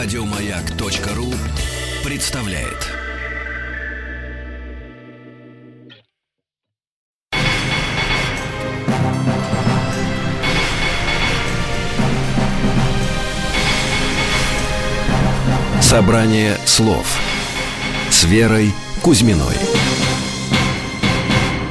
Радиомаяк.ру представляет. Собрание слов с Верой Кузьминой.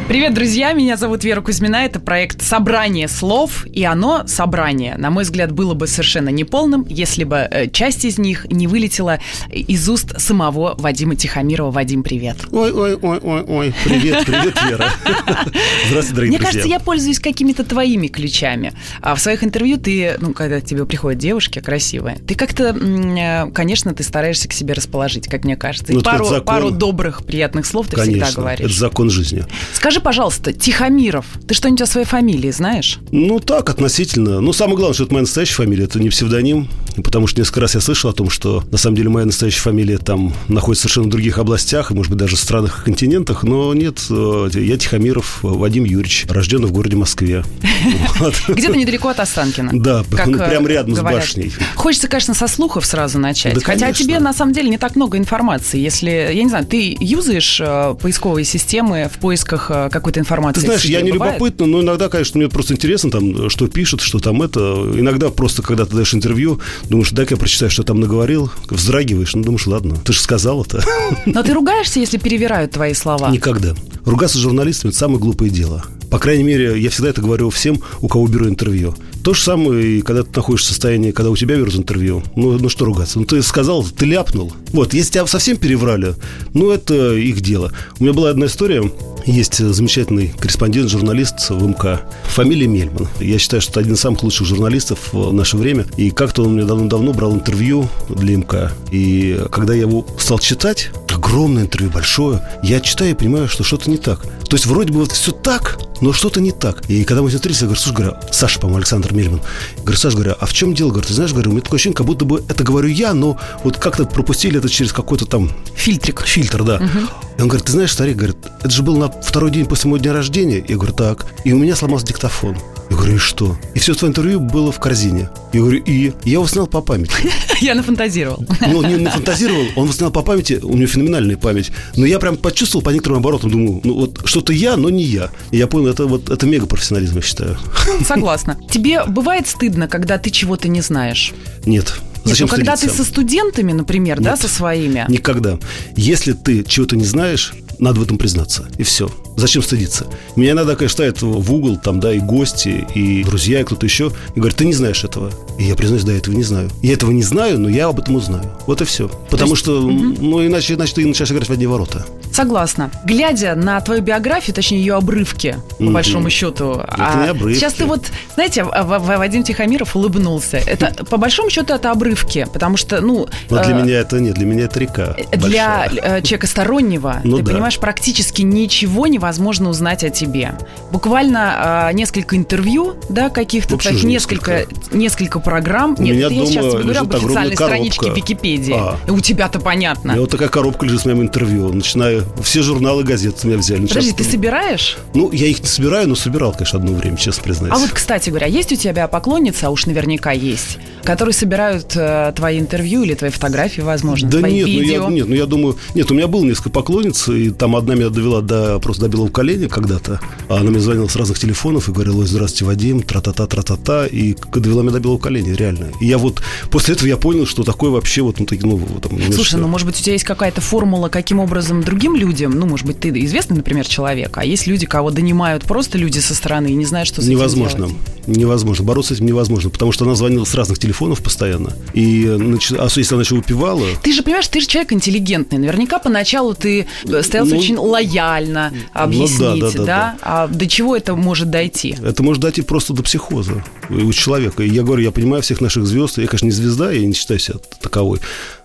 Привет, друзья! Меня зовут Вера Кузьмина. Это проект «Собрание слов», и оно, собрание, на мой взгляд, было бы совершенно неполным, если бы э, часть из них не вылетела из уст самого Вадима Тихомирова. Вадим, привет! Ой, ой, ой, ой, ой, привет, привет, Вера. Здравствуйте, дорогие Мне друзья. кажется, я пользуюсь какими-то твоими ключами. А в своих интервью ты, ну, когда к тебе приходят девушки красивые, ты как-то, э, конечно, ты стараешься к себе расположить, как мне кажется. И ну, пару, пару добрых, приятных слов ты конечно, всегда говоришь. это закон жизни. Скажи, Скажи, пожалуйста, Тихомиров, ты что-нибудь о своей фамилии знаешь? Ну, так, относительно. Ну, самое главное, что это моя настоящая фамилия, это не псевдоним, потому что несколько раз я слышал о том, что на самом деле моя настоящая фамилия там находится совершенно в других областях, и, может быть, даже в странах и континентах, но нет, э, я Тихомиров Вадим Юрьевич, рожденный в городе Москве. Где-то недалеко от Останкина. Да, ну, прям э, рядом с башней. Хочется, конечно, со слухов сразу начать. Хотя тебе, на самом деле, не так много информации. Если, я не знаю, ты юзаешь э, поисковые системы в поисках какой-то информации? Ты знаешь, я не бывает? любопытно, но иногда, конечно, мне просто интересно, там, что пишут, что там это. Иногда просто, когда ты даешь интервью, думаешь, дай-ка я прочитаю, что там наговорил, вздрагиваешь, ну, думаешь, ладно, ты же сказал это. Но ты ругаешься, если перевирают твои слова? Никогда. Ругаться с журналистами – это самое глупое дело. По крайней мере, я всегда это говорю всем, у кого беру интервью. То же самое, и когда ты находишься в состоянии, когда у тебя берут интервью. Ну, ну что ругаться? Ну, ты сказал, ты ляпнул. Вот, если тебя совсем переврали, ну, это их дело. У меня была одна история. Есть замечательный корреспондент, журналист в МК. Фамилия Мельман. Я считаю, что это один из самых лучших журналистов в наше время. И как-то он мне давно-давно брал интервью для МК. И когда я его стал читать, огромное интервью, большое, я читаю и понимаю, что что-то не так. То есть вроде бы вот все так, но что-то не так. И когда мы встретились, я говорю, слушай, говорю, Саша, по-моему, Александр Мельман. Я говорю, Саша, говорю, а в чем дело? Говорю, ты знаешь, говорю, у меня такое ощущение, как будто бы это говорю я, но вот как-то пропустили это через какой-то там... Фильтрик. Фильтр, да. Угу. И он говорит, ты знаешь, старик, говорит, это же был на второй день после моего дня рождения. Я говорю, так. И у меня сломался диктофон. Я говорю, и что? И все твое интервью было в корзине. Я говорю, и я снял по памяти. Я нафантазировал. Ну, не нафантазировал, он снял по памяти, у него феноменальная память. Но я прям почувствовал по некоторым оборотам, думаю, ну вот что-то я, но не я. И я понял, это вот это мега профессионализм, я считаю. Согласна. Тебе бывает стыдно, когда ты чего-то не знаешь? Нет. Зачем Нет, ну, когда ты со студентами, например, Нет, да, со своими? Никогда. Если ты чего-то не знаешь, надо в этом признаться. И все. Зачем стыдиться? Меня иногда, конечно, ставят в угол, там, да, и гости, и друзья, и кто-то еще, и говорят, ты не знаешь этого. И я признаюсь, да, этого не знаю. Я этого не знаю, но я об этом узнаю. Вот и все. Потому есть... что, угу. ну, иначе, иначе ты начинаешь играть в одни ворота. Согласна. Глядя на твою биографию, точнее, ее обрывки, по mm большому счету. Это а не обрывки. Сейчас ты вот, знаете, Вадим Тихомиров улыбнулся. Это, по большому счету, это обрывки, потому что, ну... Но для э, меня это нет, для меня это река Для большая. Э, человека стороннего, ну, ты да. понимаешь, практически ничего невозможно узнать о тебе. Буквально э, несколько интервью, да, каких-то, так, несколько, несколько программ. У нет, я сейчас говорю об официальной страничке Википедии. А. У тебя-то понятно. У меня вот такая коробка лежит с моим интервью, начиная все журналы газеты меня взяли. Подожди, ты собираешь? Ну, я их не собираю, но собирал, конечно, одно время, честно признаюсь. А вот, кстати говоря, есть у тебя поклонницы, а уж наверняка есть, которые собирают э, твои интервью или твои фотографии, возможно, Да нет, видео? Ну, я, нет, ну я думаю... Нет, у меня было несколько поклонниц, и там одна меня довела до, просто до белого коленя когда-то. А она мне звонила с разных телефонов и говорила, здравствуйте, Вадим, тра-та-та, тра-та-та, и довела меня до белого коленя, реально. И я вот... После этого я понял, что такое вообще вот... Ну, ну, там, Слушай, ну, может быть, у тебя есть какая-то формула, каким образом другим людям, ну, может быть, ты известный, например, человек, а есть люди, кого донимают просто люди со стороны и не знают, что с Невозможно. этим делать. Невозможно. Бороться с этим невозможно, потому что она звонила с разных телефонов постоянно. И, а если она еще выпивала... Ты же понимаешь, ты же человек интеллигентный. Наверняка поначалу ты старался ну, очень лояльно объяснить, ну, да, да, да, да? А до чего это может дойти? Это может дойти просто до психоза у человека. И я говорю, я понимаю всех наших звезд. Я, конечно, не звезда, я не считаю себя таковой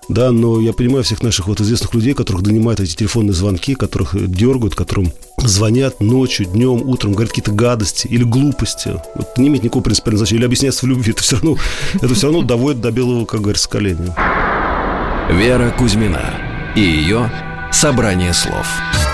да, но я понимаю всех наших вот известных людей, которых донимают эти телефонные звонки, которых дергают, которым звонят ночью, днем, утром, говорят какие-то гадости или глупости. Вот не имеет никакого принципиального значения. Или объясняться в любви. Это все равно, это все равно доводит до белого, как говорится, коленя. Вера Кузьмина и ее «Собрание слов».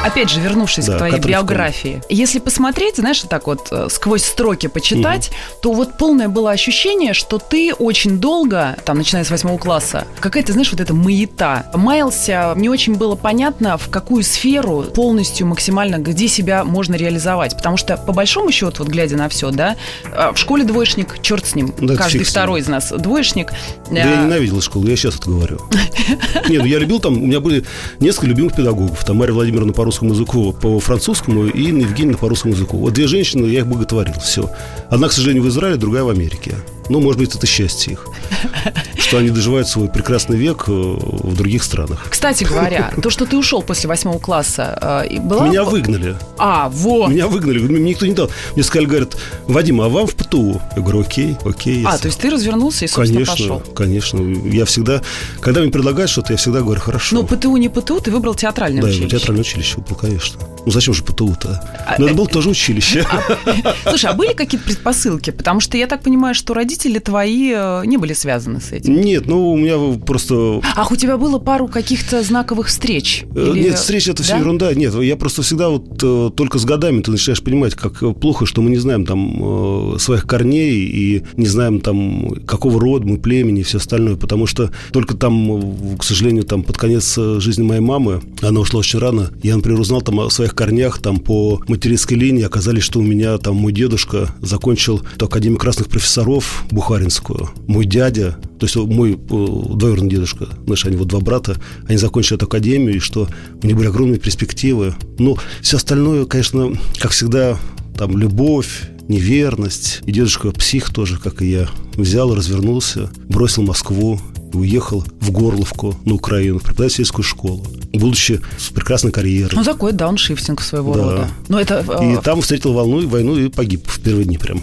Опять же, вернувшись да, к твоей биографии, если посмотреть, знаешь, так вот э, сквозь строки почитать, угу. то вот полное было ощущение, что ты очень долго, там, начиная с восьмого класса, какая-то, знаешь, вот эта маята, маялся, не очень было понятно, в какую сферу полностью, максимально, где себя можно реализовать. Потому что, по большому счету, вот глядя на все, да, э, в школе двоечник, черт с ним, да, каждый второй из нас двоечник. Да я ненавидел школу, я сейчас это говорю. Нет, ну я любил там, у меня были несколько любимых педагогов. Там Мария Владимировна по русскому языку, по французскому, и Инна Евгеньевна по русскому языку. Вот две женщины, я их боготворил, все. Одна, к сожалению, в Израиле, другая в Америке. Ну, может быть, это счастье их, что они доживают свой прекрасный век э, в других странах. Кстати говоря, то, что ты ушел после восьмого класса, э, была... Меня выгнали. А, вот. Меня выгнали. Мне никто не дал. Мне сказали, говорят, Вадим, а вам в ПТУ? Я говорю, окей, окей. А, то есть ты развернулся и, собственно, конечно, пошел? Конечно, Я всегда, когда мне предлагают что-то, я всегда говорю, хорошо. Но ПТУ не ПТУ, ты выбрал театральное да, училище. Да, театральное училище выбрал, конечно. Ну, зачем же ПТУ-то? А, Но это э, было тоже училище. А, слушай, а были какие-то предпосылки? Потому что я так понимаю, что родители твои Э, не были связаны с этим? Нет, ну у меня просто... Ах, у тебя было пару каких-то знаковых встреч? Э, Или... Нет, встречи это да? все ерунда. Нет, я просто всегда вот только с годами ты начинаешь понимать, как плохо, что мы не знаем там своих корней и не знаем там какого рода мы, племени и все остальное, потому что только там, к сожалению, там под конец жизни моей мамы, она ушла очень рано, я, например, узнал там о своих корнях там по материнской линии, оказались, что у меня там мой дедушка закончил Академию красных профессоров Бухаринскую, мой дядя, то есть мой э, двоюродный дедушка, наши они вот два брата, они закончили эту академию, и что у них были огромные перспективы. Ну, все остальное, конечно, как всегда, там любовь, неверность. И дедушка псих тоже, как и я, взял, развернулся, бросил Москву уехал в Горловку на Украину, в преподавательскую школу, будучи с прекрасной карьерой. Ну, такой дауншифтинг своего да. рода. Но это... И э, там встретил волну, войну и погиб в первые дни прям.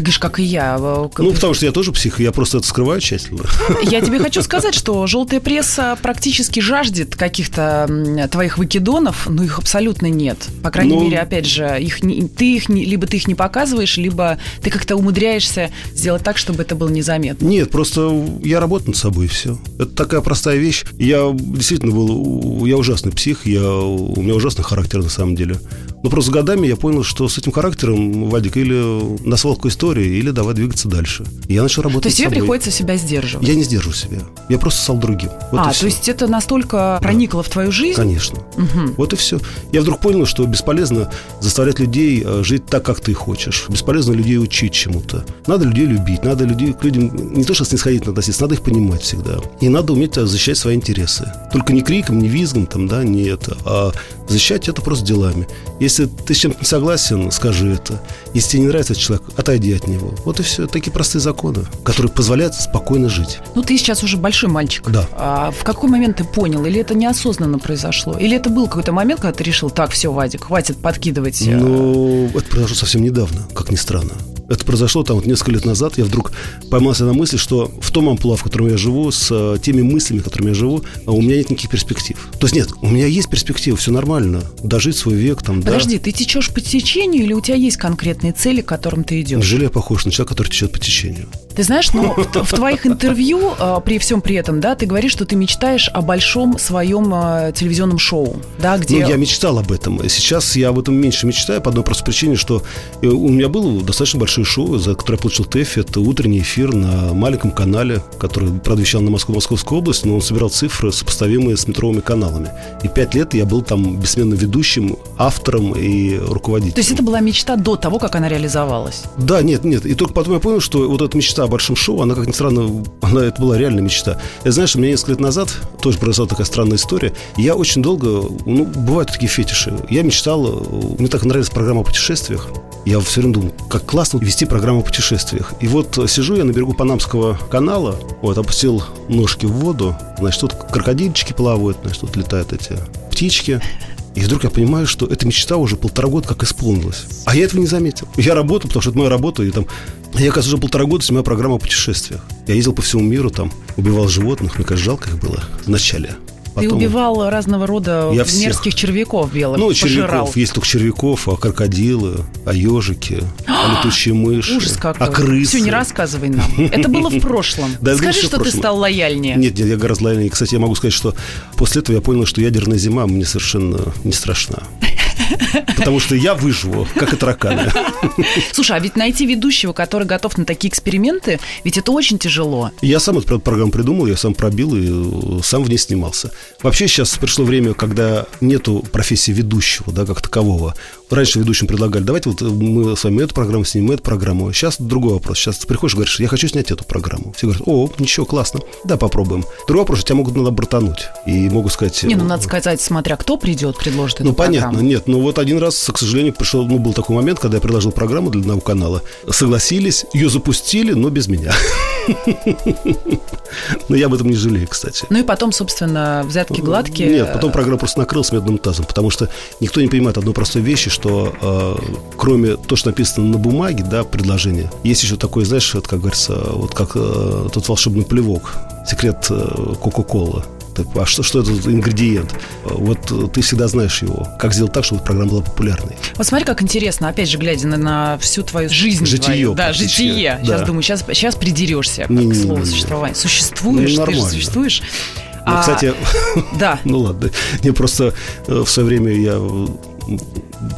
Ты говоришь, как и я. Ну, потому что я тоже псих, я просто это скрываю тщательно. Я тебе хочу сказать, что желтая пресса практически жаждет каких-то твоих выкидонов, но их абсолютно нет. По крайней ну, мере, опять же, их не, ты их не, либо ты их не показываешь, либо ты как-то умудряешься сделать так, чтобы это было незаметно. Нет, просто я работаю над собой, и все. Это такая простая вещь. Я действительно был, я ужасный псих, я, у меня ужасный характер на самом деле. Но просто годами я понял, что с этим характером, Вадик, или на свалку истории, или давай двигаться дальше. Я начал работать То есть тебе приходится себя сдерживать? Я не сдерживаю себя. Я просто стал другим. Вот а, то есть это настолько проникло да. в твою жизнь? Конечно. Угу. Вот и все. Я вдруг понял, что бесполезно заставлять людей э, жить так, как ты хочешь. Бесполезно людей учить чему-то. Надо людей любить, надо людей, к людям не то что снисходительно относиться, надо их понимать всегда. И надо уметь защищать свои интересы. Только не криком, не визгом, там, да, не это, а защищать это просто делами. Если ты с чем-то не согласен, скажи это. Если тебе не нравится этот человек, отойди от него. Вот и все. Такие простые законы, которые позволяют спокойно жить. Ну, ты сейчас уже большой мальчик. Да. А в какой момент ты понял? Или это неосознанно произошло? Или это был какой-то момент, когда ты решил, так, все, Вадик, хватит подкидывать? Э, ну, это произошло совсем недавно, как ни странно. Это произошло там вот несколько лет назад. Я вдруг поймался на мысли, что в том амплуа, в котором я живу, с э, теми мыслями, которыми я живу, а у меня нет никаких перспектив. То есть нет, у меня есть перспективы, все нормально. Дожить свой век там, Подожди, да. ты течешь по течению или у тебя есть конкретные цели, к которым ты идешь? Неужели похож на человека, который течет по течению? Ты знаешь, ну, в, в твоих интервью, э, при всем при этом, да, ты говоришь, что ты мечтаешь о большом своем э, телевизионном шоу, да, где... Ну, я мечтал об этом. Сейчас я об этом меньше мечтаю по одной простой причине, что э, у меня было достаточно большое шоу, за которое я получил ТЭФ. Это утренний эфир на маленьком канале, который, правда, вещал на Москву, Московскую область, но он собирал цифры, сопоставимые с метровыми каналами. И пять лет я был там бессменным ведущим, автором и руководителем. То есть это была мечта до того, как она реализовалась? Да, нет, нет. И только потом я понял, что вот эта мечта о большом шоу, она, как ни странно, она, это была реальная мечта. Я, знаешь, у меня несколько лет назад тоже произошла такая странная история. Я очень долго, ну, бывают такие фетиши. Я мечтал, мне так нравилась программа о путешествиях. Я все время думал, как классно вести программу о путешествиях. И вот сижу я на берегу Панамского канала, вот, опустил ножки в воду, значит, тут крокодильчики плавают, значит, тут летают эти птички. И вдруг я понимаю, что эта мечта уже полтора года как исполнилась. А я этого не заметил. Я работал, потому что это моя работа, и там... Я, кажется, уже полтора года снимаю программу о путешествиях. Я ездил по всему миру, там, убивал животных, мне кажется, жалко их было в начале. Потом... Ты убивал разного рода я мерзких всех. червяков белых. Ну, пожирал. червяков, есть только червяков, а крокодилы, а ежики, а летучие мыши. Ужас какой. А крысы. Все, не рассказывай нам. Это было в прошлом. Скажи, что ты стал лояльнее. Нет, нет, я гораздо лояльнее. Кстати, я могу сказать, что после этого я понял, что ядерная зима мне совершенно не страшна. Потому что я выживу, как и тараканы. Слушай, а ведь найти ведущего, который готов на такие эксперименты, ведь это очень тяжело. Я сам эту программу придумал, я сам пробил и э, сам в ней снимался. Вообще сейчас пришло время, когда нету профессии ведущего, да, как такового. Раньше ведущим предлагали, давайте вот мы с вами эту программу снимем, эту программу. Сейчас другой вопрос. Сейчас ты приходишь и говоришь, я хочу снять эту программу. Все говорят, о, ничего, классно. Да, попробуем. Другой вопрос, тебя могут надо бортануть. И могут сказать... Не, ну надо сказать, смотря кто придет, предложит эту Ну, понятно, программу. нет. Ну, вот один раз, к сожалению, пришел, ну, был такой момент, когда я предложил программу для одного канала. Согласились, ее запустили, но без меня. Но я об этом не жалею, кстати. Ну и потом, собственно, взятки гладкие. Нет, потом программа просто накрылась медным тазом, потому что никто не понимает одной простой вещи, что э, кроме то, что написано на бумаге, да, предложение, есть еще такое, знаешь, вот, как говорится, вот как э, тот волшебный плевок, секрет э, Кока-Колы а что, что это за ингредиент? Вот ты всегда знаешь его. Как сделать так, чтобы программа была популярной? Вот смотри, как интересно, опять же, глядя на, на всю твою жизнь. Житие. Твою, да, житие. Да. Сейчас думаю, сейчас, сейчас придерешься к не, слову существования. Существуешь, ну, ты же существуешь. Ну, а, кстати, да. ну ладно. Мне просто э, в свое время я,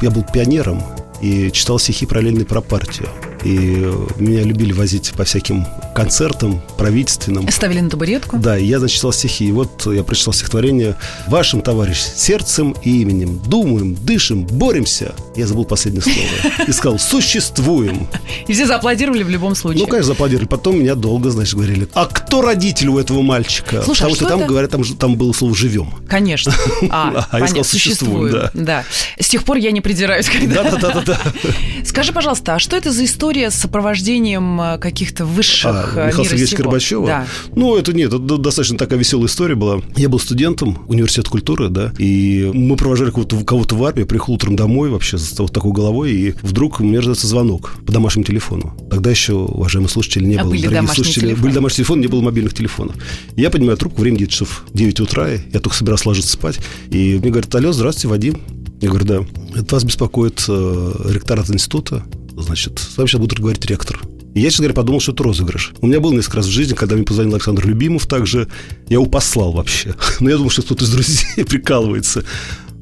я был пионером и читал стихи параллельные про партию. И меня любили возить по всяким концертам правительственным. Ставили на табуретку? Да, и я, значит, читал стихи. И вот я прочитал стихотворение «Вашим, товарищ, сердцем и именем думаем, дышим, боремся». Я забыл последнее слово. И сказал «существуем». И все зааплодировали в любом случае. Ну, конечно, зааплодировали. Потом меня долго, значит, говорили «А кто родитель у этого мальчика?» Слушай, Потому а что, что там, это? говорят, там, там было слово «живем». Конечно. А, а я сказал «существуем», да. да. С тех пор я не придираюсь, когда... Да-да-да. Скажи, пожалуйста, а что это за история история с сопровождением э, каких-то высших а, э, Михаила Сергеевича Горбачева? Да. Ну, это нет, это достаточно такая веселая история была. Я был студентом университета культуры, да, и мы провожали кого-то, кого-то в армию, приехал утром домой вообще с вот такой головой, и вдруг мне раздается звонок по домашнему телефону. Тогда еще, уважаемые слушатели, не а было, были дорогие слушатели, телефоны. были домашние телефоны, не было мобильных телефонов. Я поднимаю трубку, время где-то часов 9 утра, я только собирался ложиться спать, и мне говорят, алло, здравствуйте, Вадим. Я говорю, да. Это вас беспокоит э, ректорат института значит, с вами сейчас будет говорить ректор. И я, честно говоря, подумал, что это розыгрыш. У меня был несколько раз в жизни, когда мне позвонил Александр Любимов также. Я его послал вообще. Но я думал, что кто-то из друзей прикалывается.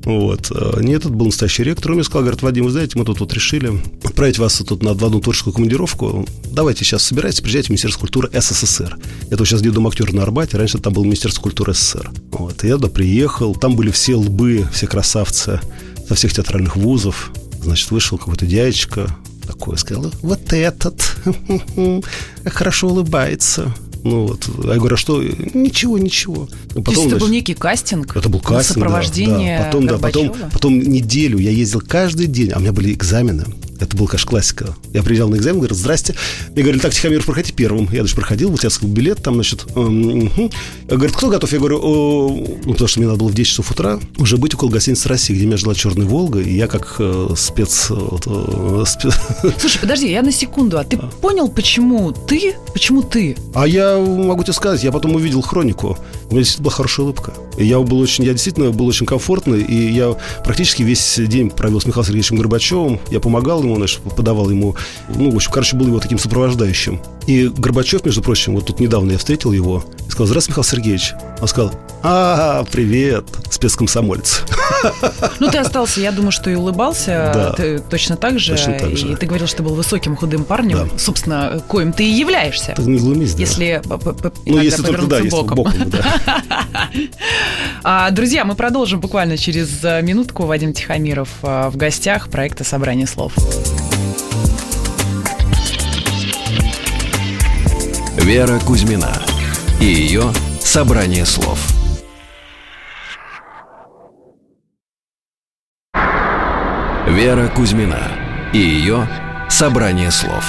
Вот. Нет, это был настоящий ректор. Он мне сказал, говорит, Вадим, вы знаете, мы тут вот решили отправить вас тут на одну творческую командировку. Давайте сейчас собирайтесь, приезжайте в Министерство культуры СССР. Это сейчас где дом актер на Арбате, раньше там был Министерство культуры СССР. Вот. И я туда приехал, там были все лбы, все красавцы со всех театральных вузов. Значит, вышел какой-то дядечка, такой, сказал, вот этот, хорошо улыбается. Ну вот, я говорю, а что? Ничего, ничего. Потом, То есть это был некий кастинг? Это был кастинг, сопровождение да. Потом, да, потом, потом неделю я ездил каждый день, а у меня были экзамены. Это был, конечно, классика. Я приезжал на экзамен, говорю, здрасте. Мне говорили, так, Тихомиров, проходите первым. Я даже проходил, вот я сказал, билет там, значит. Угу. Говорит, кто готов? Я говорю, ну, потому что мне надо было в 10 часов утра уже быть около гостиницы России, где меня жила Черная Волга, и я как э, спец... Э, спец... Слушай, подожди, я на секунду. А ты а. понял, почему ты? Почему ты? А я могу тебе сказать, я потом увидел хронику. У меня действительно была хорошая улыбка. И я был очень, я действительно был очень комфортный, и я практически весь день провел с Михаилом Сергеевичем Горбачевым. Я помогал ему, значит, подавал ему, ну, в общем, короче, был его таким сопровождающим. И Горбачев, между прочим, вот тут недавно я встретил его и сказал, здравствуйте, Михаил Сергеевич. Он сказал, а, привет, спецкомсомолец. Ну, ты остался, я думаю, что и улыбался да, ты точно так же. Точно так же. И ты говорил, что ты был высоким, худым парнем. Да. Собственно, коим ты и являешься. Ты не глумись, да. Если ну, если только, да, боком. Если боком да. А, друзья, мы продолжим буквально через э, минутку. Вадим Тихомиров э, в гостях проекта «Собрание слов». Вера Кузьмина и ее «Собрание слов». Вера Кузьмина и ее «Собрание слов».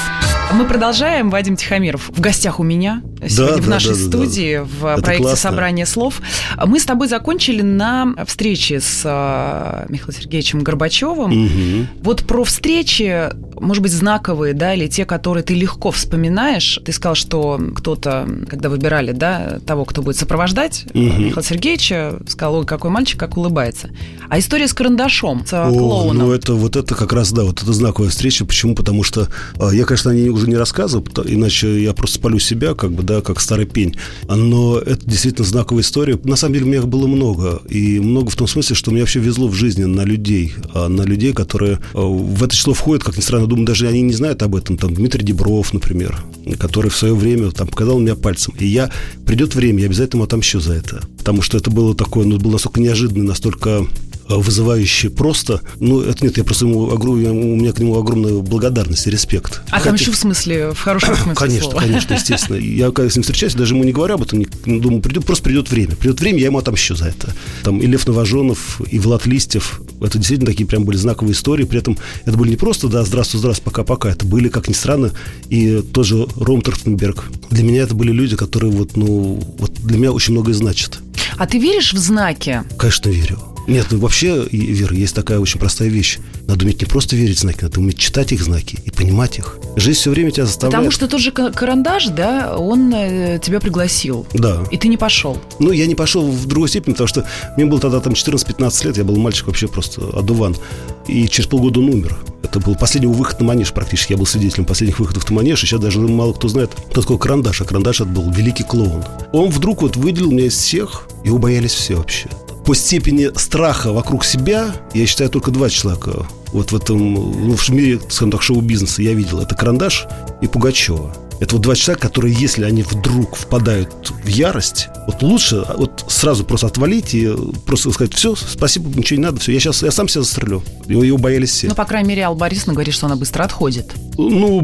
Мы продолжаем. Вадим Тихомиров в гостях у меня. сегодня да, в нашей да, да, студии в Это проекте классно. «Собрание слов». Мы с тобой закончили на встрече с э, Михаилом Сергеевичем Горбачевым. Угу. Вот про встречи, может быть, знаковые, да, или те, которые ты легко вспоминаешь. Ты сказал, что кто-то, когда выбирали, да, того, кто будет сопровождать угу. Михаила Сергеевича, сказал, ой, какой мальчик, как улыбается. А история с карандашом, с О, клоуном. Ну, это вот это как раз, да, вот это знаковая встреча. Почему? Потому что а, я, конечно, о ней уже не рассказывал, иначе я просто спалю себя, как бы, да, как старый пень. Но это действительно знаковая история. На самом деле, у меня было много. И много в том смысле, что мне вообще везло в жизни на людей. А на людей, которые а, в это число входят, как ни странно, думаю, даже они не знают об этом. Там Дмитрий Дебров, например, который в свое время там показал меня пальцем. И я, придет время, я обязательно отомщу за это. Потому что это было такое, ну, было настолько неожиданно, настолько Э, вызывающе просто. Ну, это нет, я просто ему, у меня к нему огромная благодарность и респект. А Хотя... там еще в смысле, в хорошем смысле Конечно, слова. конечно, естественно. Я когда с ним встречаюсь, даже ему не говорю об этом, думаю, придет, просто придет время. Придет время, я ему отомщу за это. Там и Лев Новоженов, и Влад Листьев. Это действительно такие прям были знаковые истории. При этом это были не просто, да, здравствуй, здравствуй, пока-пока. Это были, как ни странно, и тот же Ром Трахтенберг. Для меня это были люди, которые вот, ну, вот для меня очень многое значат. А ты веришь в знаки? Конечно, верю. Нет, ну вообще, Вера, есть такая очень простая вещь. Надо уметь не просто верить в знаки, надо уметь читать их знаки и понимать их. Жизнь все время тебя заставляет. Потому что тот же карандаш, да, он э, тебя пригласил. Да. И ты не пошел. Ну, я не пошел в другой степени, потому что мне было тогда там 14-15 лет, я был мальчик вообще просто одуван. И через полгода он умер. Это был последний выход на манеж практически. Я был свидетелем последних выходов на манеж. И сейчас даже мало кто знает, кто такой Карандаш. А Карандаш это был великий клоун. Он вдруг вот выделил меня из всех. Его боялись все вообще по степени страха вокруг себя, я считаю, только два человека вот в этом, ну, в мире, скажем так, шоу-бизнеса я видел. Это Карандаш и Пугачева. Это вот два человека, которые, если они вдруг впадают в ярость, вот лучше вот сразу просто отвалить и просто сказать, все, спасибо, ничего не надо, все, я сейчас, я сам себя застрелю. Его, его боялись все. Ну, по крайней мере, Алла Борисовна говорит, что она быстро отходит. Ну,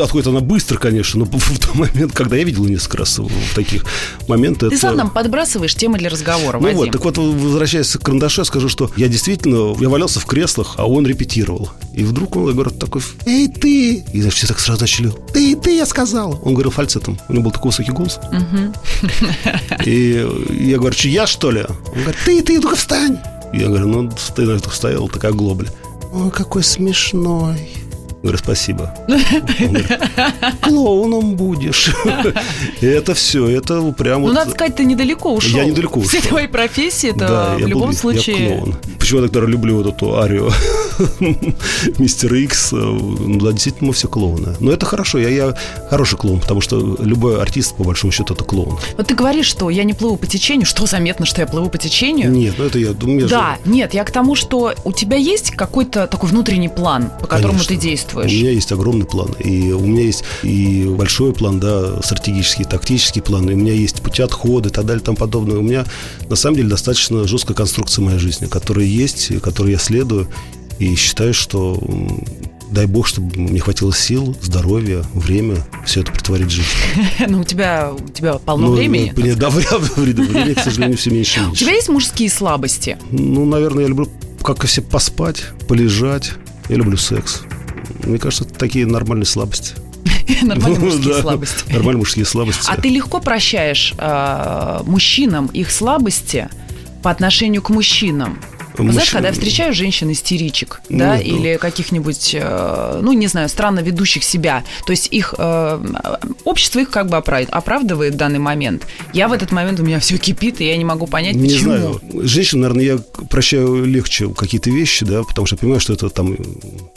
отходит она быстро, конечно, но в тот момент, когда я видел несколько раз в таких моментах... Ты это... сам нам подбрасываешь темы для разговора, Ну Вадим. вот, так вот, возвращаясь к карандашу, скажу, что я действительно, я валялся в креслах, а он репетировал. И вдруг он говорит такой, эй, ты! И все так сразу начали, ты, ты, я сказал. Он говорил фальцетом. У него был такой высокий голос. И я говорю, что я, что ли? Он говорит, ты, ты, только встань. Я говорю, ну, ты это стоял, такая глобля. Ой, какой смешной. Говорю, спасибо. Клоуном будешь. Это все, это прям... Ну, надо сказать, ты недалеко ушел. Я недалеко ушел. Все твоей профессии, это в любом случае... Я клоун. Почему я тогда люблю вот эту арию Мистер Икс? Ну, да, действительно, мы все клоуны. Но это хорошо, я, я хороший клоун, потому что любой артист, по большому счету, это клоун. Вот ты говоришь, что я не плыву по течению. Что заметно, что я плыву по течению? Нет, ну это я думаю... Да, же... нет, я к тому, что у тебя есть какой-то такой внутренний план, по которому Конечно. ты действуешь? действуешь? У меня есть огромный план. И у меня есть и большой план, да, стратегический, тактический план. И у меня есть пути отхода и так далее и тому подобное. У меня, на самом деле, достаточно жесткая конструкция моей жизни, которая есть, которой я следую. И считаю, что дай бог, чтобы мне хватило сил, здоровья, время все это притворить в жизнь. Ну, у тебя, у тебя полно ну, времени. Ну, да, времени, к сожалению, все меньше и меньше. У тебя есть мужские слабости? Ну, наверное, я люблю как и все поспать, полежать. Я люблю секс. Мне кажется, это такие нормальные слабости. Нормальные мужские да, слабости. Нормальные мужские слабости. А ты легко прощаешь э, мужчинам их слабости по отношению к мужчинам? Мужчин... Знаешь, когда я встречаю женщин-истеричек, ну, да, ну. или каких-нибудь, э, ну, не знаю, странно ведущих себя, то есть их, э, общество их как бы оправдывает в данный момент. Я в этот момент, у меня все кипит, и я не могу понять, не почему. знаю. Женщин, наверное, я прощаю легче какие-то вещи, да, потому что я понимаю, что это там,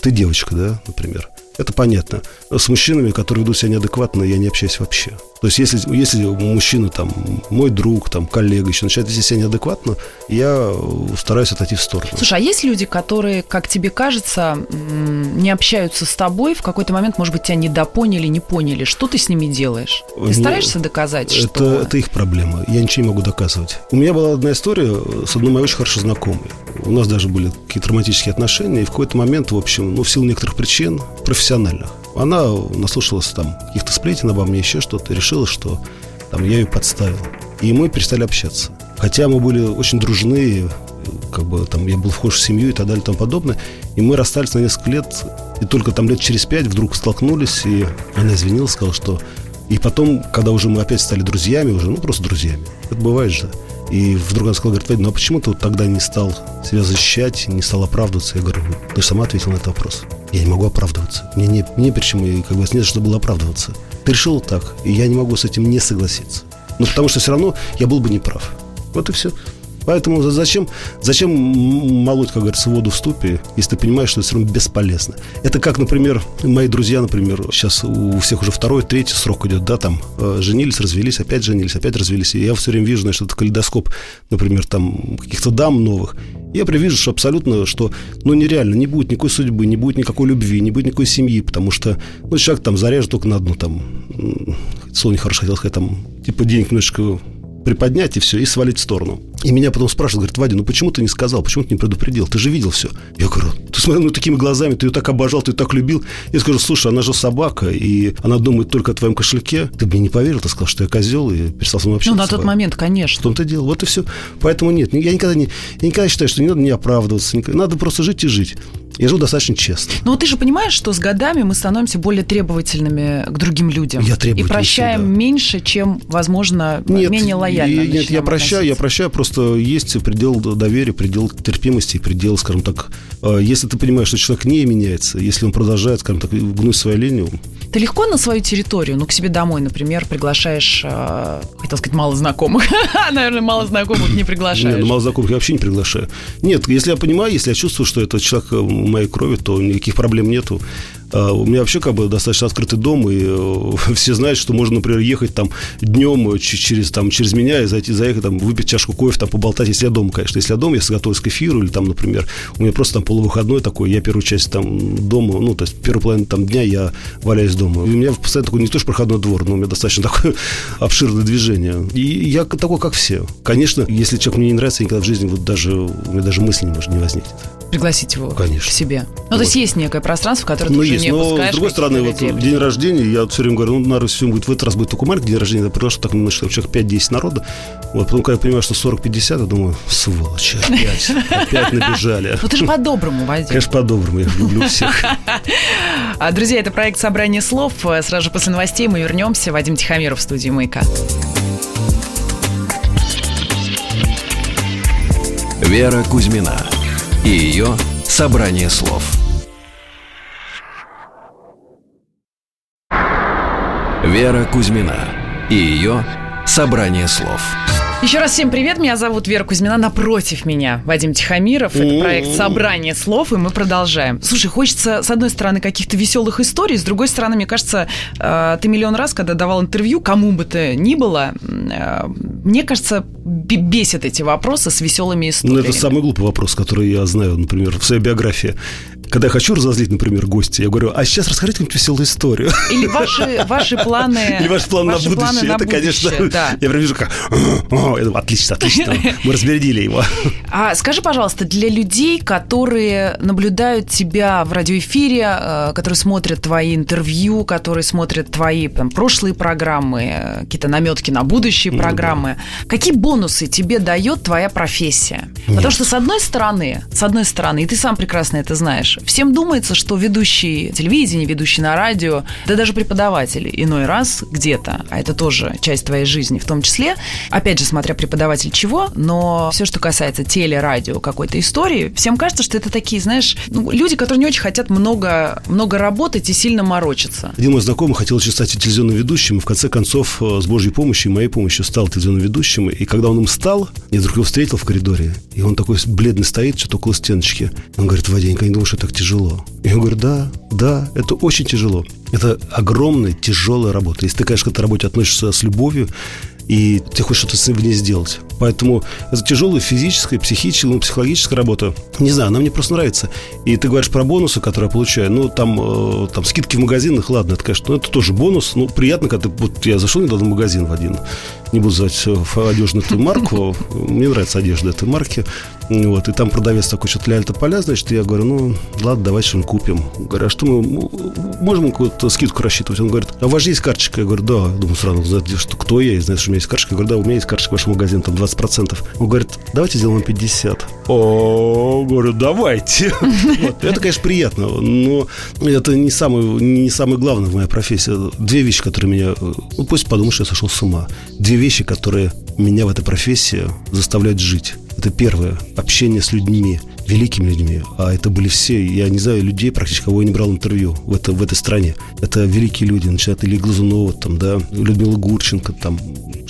ты девочка, да, например. Это понятно. С мужчинами, которые ведут себя неадекватно, я не общаюсь вообще. То есть, если, если мужчина, там, мой друг, там, коллега еще начинает вести себя неадекватно, я стараюсь отойти в сторону. Слушай, а есть люди, которые, как тебе кажется, не общаются с тобой, в какой-то момент, может быть, тебя недопоняли, не поняли. Что ты с ними делаешь? Ты Мне... стараешься доказать, это, что... Это их проблема. Я ничего не могу доказывать. У меня была одна история с одной моей очень хорошо знакомой. У нас даже были какие-то романтические отношения, и в какой-то момент, в общем, ну, в силу некоторых причин, профессиональных, она наслушалась там каких-то сплетен обо мне, еще что-то, и решила, что там я ее подставил. И мы перестали общаться. Хотя мы были очень дружны, как бы там я был вхож в семью и так далее и тому подобное. И мы расстались на несколько лет, и только там лет через пять вдруг столкнулись, и она извинилась, сказала, что И потом, когда уже мы опять стали друзьями, уже, ну, просто друзьями. Это бывает же. И вдруг он сказал, говорит, Вадим, ну а почему ты вот тогда не стал себя защищать, не стал оправдываться? Я говорю, ты же сама ответил на этот вопрос. Я не могу оправдываться. Мне не, не почему, как бы не за что было оправдываться. Ты решил так, и я не могу с этим не согласиться. Ну, потому что все равно я был бы неправ. Вот и все. Поэтому зачем, зачем молоть, как говорится, воду в ступе, если ты понимаешь, что это все равно бесполезно. Это как, например, мои друзья, например, сейчас у всех уже второй, третий срок идет, да, там, э, женились, развелись, опять женились, опять развелись. И я все время вижу, значит, этот калейдоскоп, например, там, каких-то дам новых. Я вижу, что абсолютно, что, ну, нереально, не будет никакой судьбы, не будет никакой любви, не будет никакой семьи, потому что, ну, человек там заряжет только на одну, там, слово нехорошо хотел сказать, там, типа денег немножечко приподнять и все, и свалить в сторону. И меня потом спрашивают, говорят, Вадя, ну почему ты не сказал, почему ты не предупредил? Ты же видел все. Я говорю, ты смотрел ну, такими глазами, ты ее так обожал, ты ее так любил. Я скажу, слушай, она же собака, и она думает только о твоем кошельке. Ты мне не поверил, ты сказал, что я козел, и перестал со мной общаться. Ну, на тот момент, конечно. В том-то дело. Вот и все. Поэтому нет, я никогда не, я никогда считаю, что не надо не оправдываться. Надо просто жить и жить. Я живу достаточно честно. Но ты же понимаешь, что с годами мы становимся более требовательными к другим людям. Я требовательный. И прощаем всегда. меньше, чем, возможно, нет, менее лояльно. Нет, я прощаю, относиться. я прощаю, просто есть предел доверия, предел терпимости, предел, скажем так, э, если ты понимаешь, что человек не меняется, если он продолжает, скажем так, гнуть свою линию. Ты легко на свою территорию, ну, к себе домой, например, приглашаешь, э, хотел сказать, мало знакомых. Наверное, мало знакомых не приглашаешь. Нет, ну, мало знакомых я вообще не приглашаю. Нет, если я понимаю, если я чувствую, что этот человек э, моей крови, то никаких проблем нету. А, у меня вообще как бы достаточно открытый дом, и э, все знают, что можно, например, ехать там днем через, там, через меня и зайти, заехать, там, выпить чашку кофе, там, поболтать, если я дома, конечно. Если я дома, если готовлюсь к эфиру, или там, например, у меня просто там полувыходной такой, я первую часть там дома, ну, то есть первую половину там дня я валяюсь дома. У меня постоянно такой не то что проходной двор, но у меня достаточно такое обширное движение. И я такой, как все. Конечно, если человек мне не нравится, я никогда в жизни вот даже, у меня даже мысли не может не возникнет. Пригласить его Конечно. к себе. Ну, вот. то есть есть некое пространство, которое ну, ты есть, не но, с другой стороны, вот день рождения, я все время говорю, ну, наверное, все будет, в этот раз будет только маленький день рождения, я приглашу так немножко, человек 5-10 народа. Вот, потом, когда я понимаю, что 40-50, я думаю, сволочи, опять, опять набежали. Ну, ты же по-доброму, Вадим. Конечно, по-доброму, я люблю всех. А, друзья, это проект «Собрание слов». Сразу же после новостей мы вернемся. Вадим Тихомиров в студии «Маяка». Вера Кузьмина и ее «Собрание слов». Вера Кузьмина и ее «Собрание слов». Еще раз всем привет, меня зовут Вера Кузьмина, напротив меня Вадим Тихомиров. Это проект «Собрание слов», и мы продолжаем. Слушай, хочется, с одной стороны, каких-то веселых историй, с другой стороны, мне кажется, э, ты миллион раз, когда давал интервью, кому бы то ни было, э, мне кажется, бесит эти вопросы с веселыми историями. Ну, это самый глупый вопрос, который я знаю, например, в своей биографии когда я хочу разозлить, например, гостя, я говорю, а сейчас расскажите какую-нибудь веселую историю. Или ваши, ваши планы... Или ваши планы ваши на будущее. Планы на это, будущее, конечно, да. я прям вижу, как... О, это, отлично, отлично, мы разбередили его. А скажи, пожалуйста, для людей, которые наблюдают тебя в радиоэфире, э, которые смотрят твои интервью, которые смотрят твои там, прошлые программы, э, какие-то наметки на будущие ну, программы, да. какие бонусы тебе дает твоя профессия? Нет. Потому что, с одной стороны, с одной стороны, и ты сам прекрасно это знаешь, Всем думается, что ведущий телевидения, ведущий на радио, да даже преподаватели иной раз где-то, а это тоже часть твоей жизни в том числе, опять же, смотря преподаватель чего, но все, что касается телерадио какой-то истории, всем кажется, что это такие, знаешь, ну, люди, которые не очень хотят много, много работать и сильно морочиться. Один мой знакомый хотел очень стать телевизионным ведущим, и в конце концов, э, с Божьей помощью и моей помощью стал телевизионным ведущим, и когда он им стал, я вдруг его встретил в коридоре, и он такой бледный стоит, что-то около стеночки. Он говорит, Ваденька, я не думаю, что так тяжело. Я говорю, да, да, это очень тяжело. Это огромная, тяжелая работа. Если ты, конечно, к этой работе относишься с любовью, и ты хочешь что-то в ней сделать. Поэтому это тяжелая физическая, психическая, ну, психологическая работа. Не знаю, она мне просто нравится. И ты говоришь про бонусы, которые я получаю. Ну, там, э, там скидки в магазинах, ладно, это, конечно, ну, это тоже бонус. Ну, приятно, когда ты, вот я зашел недавно в магазин в один, не буду звать одежную эту марку, мне нравится одежда этой марки, вот, и там продавец такой, что-то ля поля, значит, я говорю, ну, ладно, давай что-нибудь купим. Говорю, а что мы, можем какую-то скидку рассчитывать? Он говорит, а у вас же есть карточка? Я говорю, да. Думаю, сразу, что кто я, знаешь, что у меня есть карточка. Я говорю, да, у меня есть карточка в вашем магазине, там 20 15%. Он говорит, давайте сделаем 50. О, говорю, давайте. Это, конечно, приятно, но это не самое, не самое главное в моей профессии. Две вещи, которые меня... Ну, пусть подумают, что я сошел с ума. Две вещи, которые меня в этой профессии заставляют жить. Это первое. Общение с людьми великими людьми, а это были все, я не знаю, людей практически, кого я не брал интервью в, это, в этой стране. Это великие люди, начиная от Ильи Глазунова, там, да, Людмила Гурченко, там,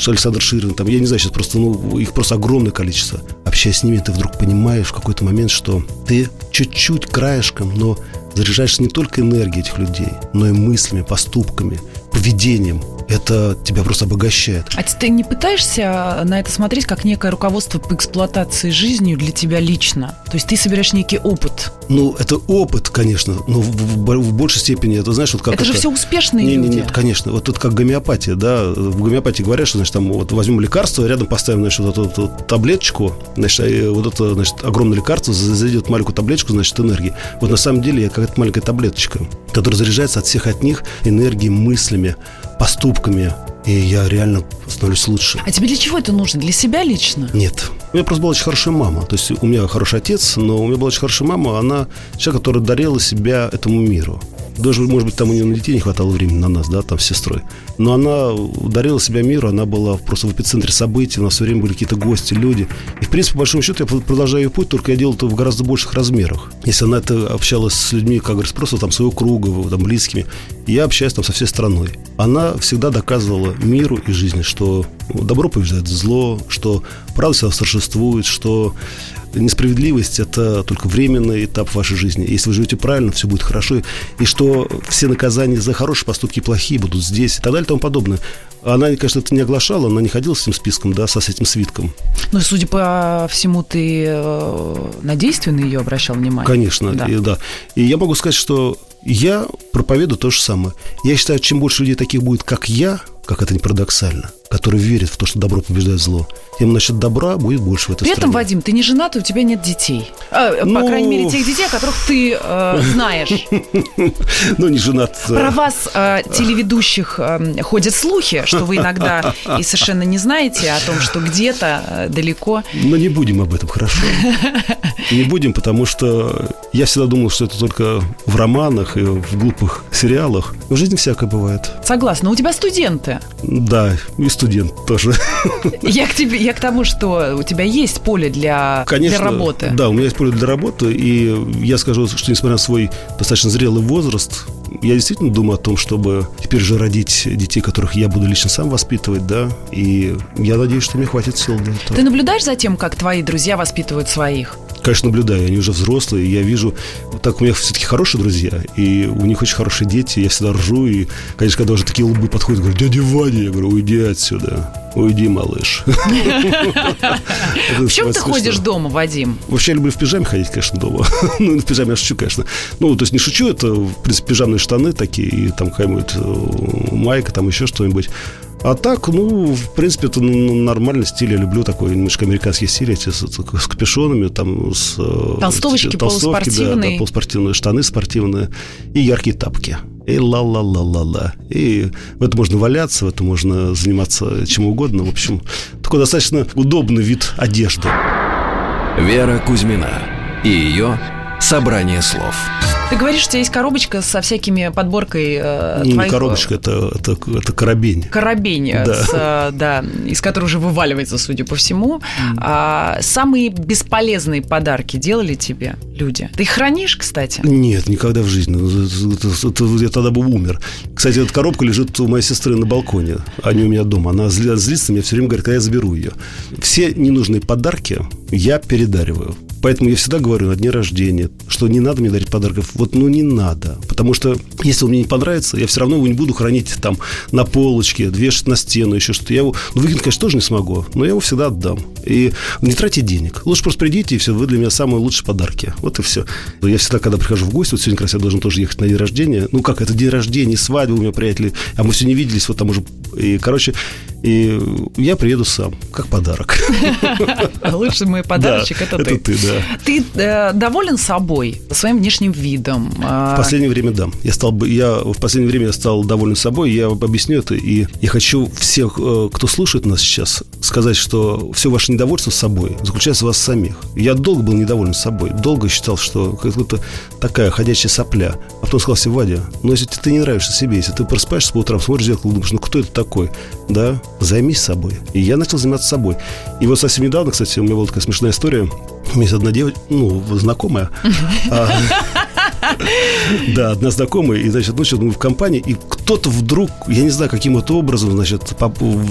Александр Ширин, там, я не знаю, сейчас просто, ну, их просто огромное количество. Общаясь с ними, ты вдруг понимаешь в какой-то момент, что ты чуть-чуть краешком, но заряжаешься не только энергией этих людей, но и мыслями, поступками, поведением это тебя просто обогащает. А ты не пытаешься на это смотреть как некое руководство по эксплуатации жизнью для тебя лично? То есть ты собираешь некий опыт? Ну, это опыт, конечно, но в, в, в большей степени, это знаешь, вот как это... Это же все успешные не, люди. Нет, нет, конечно. Вот тут как гомеопатия, да. В гомеопатии говорят, что, значит, там вот возьмем лекарство, рядом поставим, значит, вот эту, вот, таблеточку, значит, вот это, значит, огромное лекарство зайдет маленькую таблеточку, значит, энергии. Вот на самом деле я какая-то маленькая таблеточка, которая заряжается от всех от них энергией, мыслями, поступками, и я реально становлюсь лучше. А тебе для чего это нужно? Для себя лично? Нет. У меня просто была очень хорошая мама. То есть у меня хороший отец, но у меня была очень хорошая мама. Она человек, который дарила себя этому миру даже, может быть, там у нее на детей не хватало времени на нас, да, там с сестрой. Но она ударила себя миру, она была просто в эпицентре событий, у нас все время были какие-то гости, люди. И, в принципе, по большому счету, я продолжаю ее путь, только я делал это в гораздо больших размерах. Если она это общалась с людьми, как говорится, просто там своего круга, там, близкими, я общаюсь там со всей страной. Она всегда доказывала миру и жизни, что добро побеждает зло, что правда всегда существует, что несправедливость – это только временный этап вашей жизни. Если вы живете правильно, все будет хорошо. И что все наказания за хорошие поступки плохие будут здесь и так далее и тому подобное. Она, конечно, это не оглашала, она не ходила с этим списком, да, со, с этим свитком. Ну, судя по всему, ты э, на действие на ее обращал внимание. Конечно, да. И, да. И я могу сказать, что я проповедую то же самое. Я считаю, чем больше людей таких будет, как я, как это не парадоксально, которые верят в то, что добро побеждает зло, тем, значит, добра будет больше в этой При стране. этом, Вадим, ты не женат, и у тебя нет детей. А, ну... По крайней мере, тех детей, о которых ты э, знаешь. Ну, не женат. Про вас, э, телеведущих, э, ходят слухи, что вы иногда и совершенно не знаете о том, что где-то э, далеко. Но не будем об этом, хорошо. Не будем, потому что я всегда думал, что это только в романах и в глупых сериалах. В жизни всякое бывает. Согласна. У тебя студенты. Да, и студент тоже. Я к тебе, я к тому, что у тебя есть поле для, Конечно, для работы. Да, у меня есть поле для работы, и я скажу, что несмотря на свой достаточно зрелый возраст, я действительно думаю о том, чтобы теперь же родить детей, которых я буду лично сам воспитывать, да, и я надеюсь, что мне хватит сил для этого. Ты наблюдаешь за тем, как твои друзья воспитывают своих? Конечно, наблюдаю, они уже взрослые, я вижу, так у меня все-таки хорошие друзья, и у них очень хорошие дети, я всегда ржу, и, конечно, когда уже такие лбы подходят, говорю, дядя Ваня, я говорю, уйди отсюда, уйди, малыш. В чем ты ходишь дома, Вадим? Вообще я люблю в пижаме ходить, конечно, дома. Ну, в пижаме я шучу, конечно. Ну, то есть не шучу, это, в принципе, пижамные штаны такие, и там какая-нибудь э, майка, там еще что-нибудь. А так, ну, в принципе, это ну, нормальный стиль. Я люблю такой немножко американский стиль, эти с, с капюшонами, там, с... Э, толстовочки, толстовки, полуспортивные. Да, да, полуспортивные штаны спортивные и яркие тапки. И ла-ла-ла-ла-ла. И в этом можно валяться, в этом можно заниматься чем угодно. В общем, такой достаточно удобный вид одежды. Вера Кузьмина и ее «Собрание слов». Ты говоришь, что у тебя есть коробочка со всякими подборкой э, Не, твоих... не коробочка, это, это, это коробень. Коробень, да. С, э, да, из которой уже вываливается, судя по всему. Mm. А, самые бесполезные подарки делали тебе люди? Ты их хранишь, кстати? Нет, никогда в жизни. Это, это, это, я тогда бы умер. Кстати, эта коробка лежит у моей сестры на балконе, а не у меня дома. Она злится, мне все время говорит, когда я заберу ее. Все ненужные подарки я передариваю. Поэтому я всегда говорю на дне рождения, что не надо мне дарить подарков. Вот, ну, не надо. Потому что, если он мне не понравится, я все равно его не буду хранить там на полочке, вешать на стену, еще что-то. Я его, ну, выкинуть, конечно, тоже не смогу, но я его всегда отдам. И не тратите денег. Лучше просто придите, и все, вы для меня самые лучшие подарки. Вот и все. Я всегда, когда прихожу в гости, вот сегодня как раз я должен тоже ехать на день рождения. Ну, как, это день рождения, свадьба у меня приятели, а мы все не виделись, вот там уже... И, короче, И я приеду сам, как подарок. Лучший мой подарочек это ты. Это ты, да. Ты э, доволен собой, своим внешним видом? В последнее время, да. Я стал, я в последнее время стал доволен собой. Я объясню это, и я хочу всех, э, кто слушает нас сейчас, сказать, что все ваше недовольство собой заключается в вас самих. Я долго был недоволен собой, долго считал, что какая-то такая ходячая сопля. А потом сказал себе, Вадя, ну если ты не нравишься себе, если ты просыпаешься по утрам, смотришь в зеркало, думаешь, ну кто это такой? Да, займись собой. И я начал заниматься собой. И вот совсем недавно, кстати, у меня была такая смешная история. У меня есть одна девочка, ну, знакомая. А, да, одна знакомая, и, значит, ну, мы в компании, и кто-то вдруг, я не знаю, каким это образом, значит,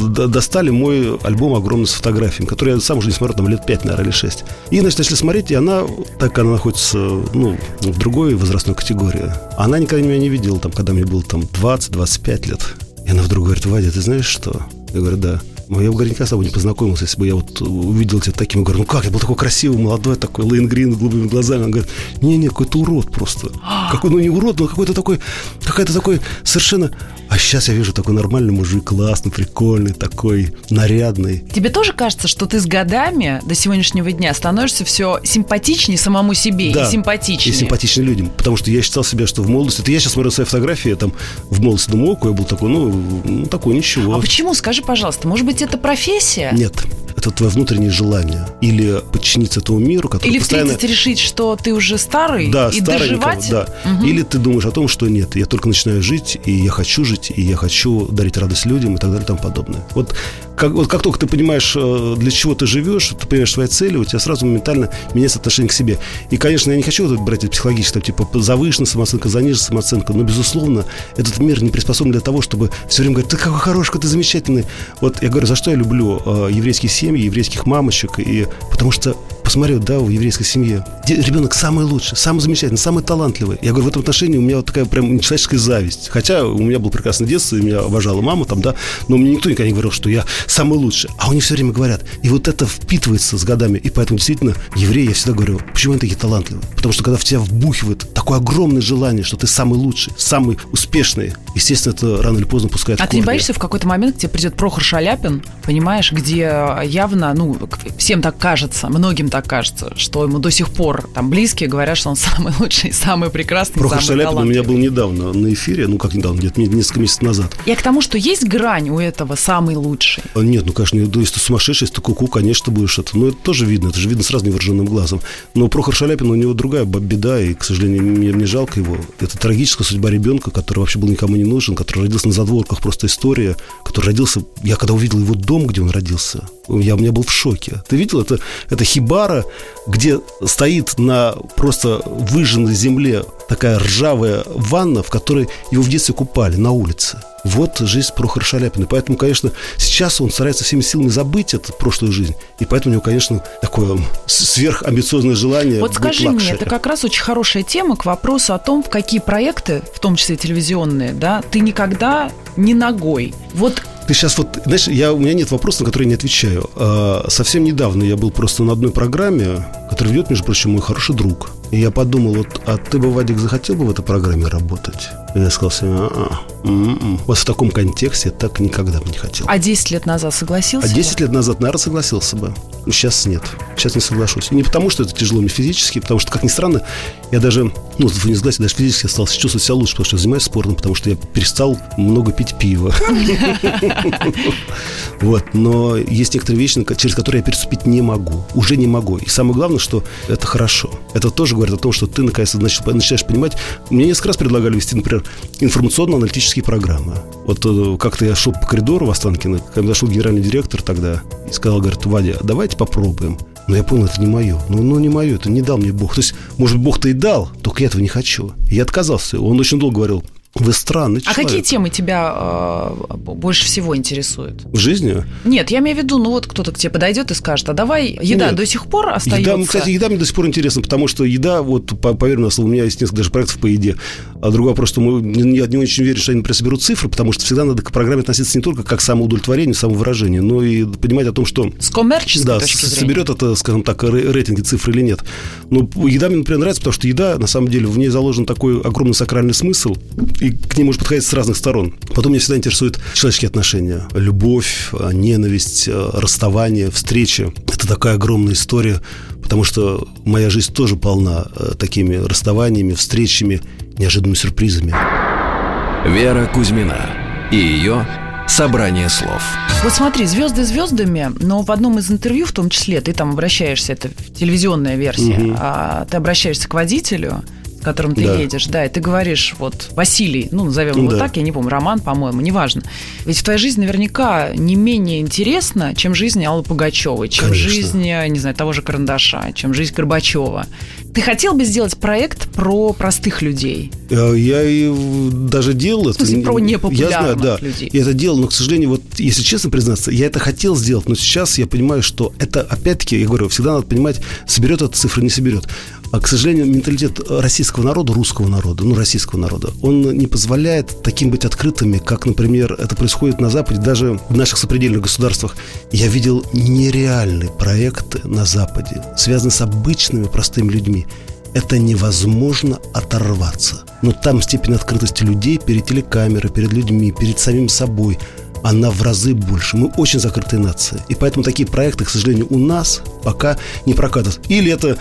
достали мой альбом огромный с фотографиями, который я сам уже не смотрел, там, лет 5, наверное, или 6. И, значит, начали смотреть, и она, так она находится, ну, в другой возрастной категории, она никогда меня не видела, там, когда мне было, там, 20-25 лет. И она вдруг говорит, Вадя, ты знаешь что? Я говорю, да. Но я бы наверняка с тобой не познакомился, если бы я вот увидел тебя таким. Я говорю, ну как, я был такой красивый, молодой, такой Лейн Грин с голубыми глазами. Он говорит, не-не, какой-то урод просто. Какой, ну не урод, но какой-то такой, какой-то такой совершенно... А сейчас я вижу такой нормальный мужик, классный, прикольный, такой нарядный. Тебе тоже кажется, что ты с годами до сегодняшнего дня становишься все симпатичнее самому себе да, и симпатичнее? и симпатичнее людям. Потому что я считал себя, что в молодости... Это я сейчас смотрю свои фотографии, я там в молодости думаю, я был такой, ну, ну, такой ничего. А почему? Скажи, пожалуйста, может быть, это профессия? Нет это твое внутреннее желание. Или подчиниться этому миру, который Или постоянно... в 30 решить, что ты уже старый да, и доживать? Да. Угу. Или ты думаешь о том, что нет, я только начинаю жить, и я хочу жить, и я хочу дарить радость людям и так далее и тому подобное. Вот как, вот как только ты понимаешь, э, для чего ты живешь, ты понимаешь свои цели, у тебя сразу моментально меняется отношение к себе. И, конечно, я не хочу вот брать это психологически, типа завышенная самооценка, заниженная самооценка, но, безусловно, этот мир не приспособлен для того, чтобы все время говорить, ты какой хороший, ты замечательный. Вот я говорю, за что я люблю э, еврейские семьи, еврейских мамочек, и потому что посмотрел, да, в еврейской семье. Ребенок самый лучший, самый замечательный, самый талантливый. Я говорю, в этом отношении у меня вот такая прям нечеловеческая зависть. Хотя у меня было прекрасное детство, и меня обожала мама там, да, но мне никто никогда не говорил, что я самый лучший. А они все время говорят. И вот это впитывается с годами. И поэтому действительно, евреи, я всегда говорю, почему они такие талантливые? Потому что когда в тебя вбухивает такое огромное желание, что ты самый лучший, самый успешный, естественно, это рано или поздно пускает А ты не боишься в какой-то момент, где придет Прохор Шаляпин, понимаешь, где явно, ну, всем так кажется, многим так кажется, что ему до сих пор там близкие говорят, что он самый лучший, самый прекрасный, Прохор самый Шаляпин у меня был недавно на эфире, ну как недавно, где-то несколько месяцев назад. Я к тому, что есть грань у этого самый лучший. А, нет, ну конечно, если ты сумасшедший, если ты куку, конечно, ты будешь это. Но это тоже видно, это же видно сразу невооруженным глазом. Но Прохор Шаляпин, у него другая беда, и, к сожалению, мне, мне жалко его. Это трагическая судьба ребенка, который вообще был никому не нужен, который родился на задворках, просто история, который родился... Я когда увидел его дом, где он родился, я, у меня был в шоке. Ты видел, это, это хибара, где стоит на просто выжженной земле такая ржавая ванна, в которой его в детстве купали на улице. Вот жизнь Прохора Шаляпина. Поэтому, конечно, сейчас он старается всеми силами забыть эту прошлую жизнь. И поэтому у него, конечно, такое сверхамбициозное желание Вот скажи luxury. мне, это как раз очень хорошая тема к вопросу о том, в какие проекты, в том числе телевизионные, да, ты никогда ни ногой. Вот ты сейчас вот, знаешь, я, у меня нет вопроса, на который я не отвечаю. А, совсем недавно я был просто на одной программе, которую ведет, между прочим, мой хороший друг. И я подумал, вот, а ты бы, Вадик, захотел бы в этой программе работать? И я сказал себе, а, -а, м-м, вот в таком контексте я так никогда бы не хотел. А 10 лет назад согласился? А 10 бы? лет назад, наверное, согласился бы. Сейчас нет. Сейчас не соглашусь. Не потому, что это тяжело мне физически, потому что, как ни странно, я даже, ну, вы не согласен, даже физически стал чувствовать себя лучше, потому что я занимаюсь спортом, потому что я перестал много пить пива. Вот. Но есть некоторые вещи, через которые я переступить не могу. Уже не могу. И самое главное, что это хорошо. Это тоже говорит о том, что ты наконец-то начинаешь понимать. Мне несколько раз предлагали вести, например, информационно-аналитические программы. Вот э, как-то я шел по коридору в Останкино, когда зашел генеральный директор тогда и сказал, говорит, Вадя, давайте попробуем. Но я понял, это не мое. Ну, ну, не мое, это не дал мне Бог. То есть, может, Бог-то и дал, только я этого не хочу. Я отказался. Он очень долго говорил, вы странный человек. А какие темы тебя э, больше всего интересуют? В жизни? Нет, я имею в виду, ну вот кто-то к тебе подойдет и скажет, а давай, еда Нет. до сих пор остается? Еда, ну, кстати, еда мне до сих пор интересна, потому что еда, вот, поверь мне, у меня есть несколько даже проектов по еде. А другой вопрос, что мы, я не очень верю, что они, например, соберут цифры, потому что всегда надо к программе относиться не только как к самоудовлетворению, самовыражению, но и понимать о том, что... С коммерческой да, точки зрения. соберет это, скажем так, рейтинги цифры или нет. Но еда мне, например, нравится, потому что еда, на самом деле, в ней заложен такой огромный сакральный смысл. И к ним можно подходить с разных сторон. Потом меня всегда интересуют человеческие отношения. Любовь, ненависть, расставание, встречи. Это такая огромная история, потому что моя жизнь тоже полна э, такими расставаниями, встречами, неожиданными сюрпризами. Вера Кузьмина и ее Собрание слов. Вот смотри, звезды звездами, но в одном из интервью, в том числе, ты там обращаешься, это телевизионная версия, угу. а ты обращаешься к водителю, которым ты да. едешь, да, и ты говоришь, вот, Василий, ну, назовем его да. так, я не помню, Роман, по-моему, неважно. Ведь в твоей жизни наверняка не менее интересно, чем жизнь Аллы Пугачевой, чем Конечно. жизнь, не знаю, того же Карандаша, чем жизнь Горбачева. Ты хотел бы сделать проект про простых людей? Э, я и даже делал это. В смысле, про непопулярных я знаю, да. людей. Я это делал, но, к сожалению, вот, если честно признаться, я это хотел сделать, но сейчас я понимаю, что это, опять-таки, я говорю, всегда надо понимать, соберет эта цифра, не соберет. А, к сожалению, менталитет российского народа, русского народа, ну, российского народа, он не позволяет таким быть открытыми, как, например, это происходит на Западе, даже в наших сопредельных государствах. Я видел нереальные проекты на Западе, связанные с обычными простыми людьми. Это невозможно оторваться. Но там степень открытости людей перед телекамерой, перед людьми, перед самим собой – она в разы больше. Мы очень закрытая нация. И поэтому такие проекты, к сожалению, у нас пока не прокатывают. Или это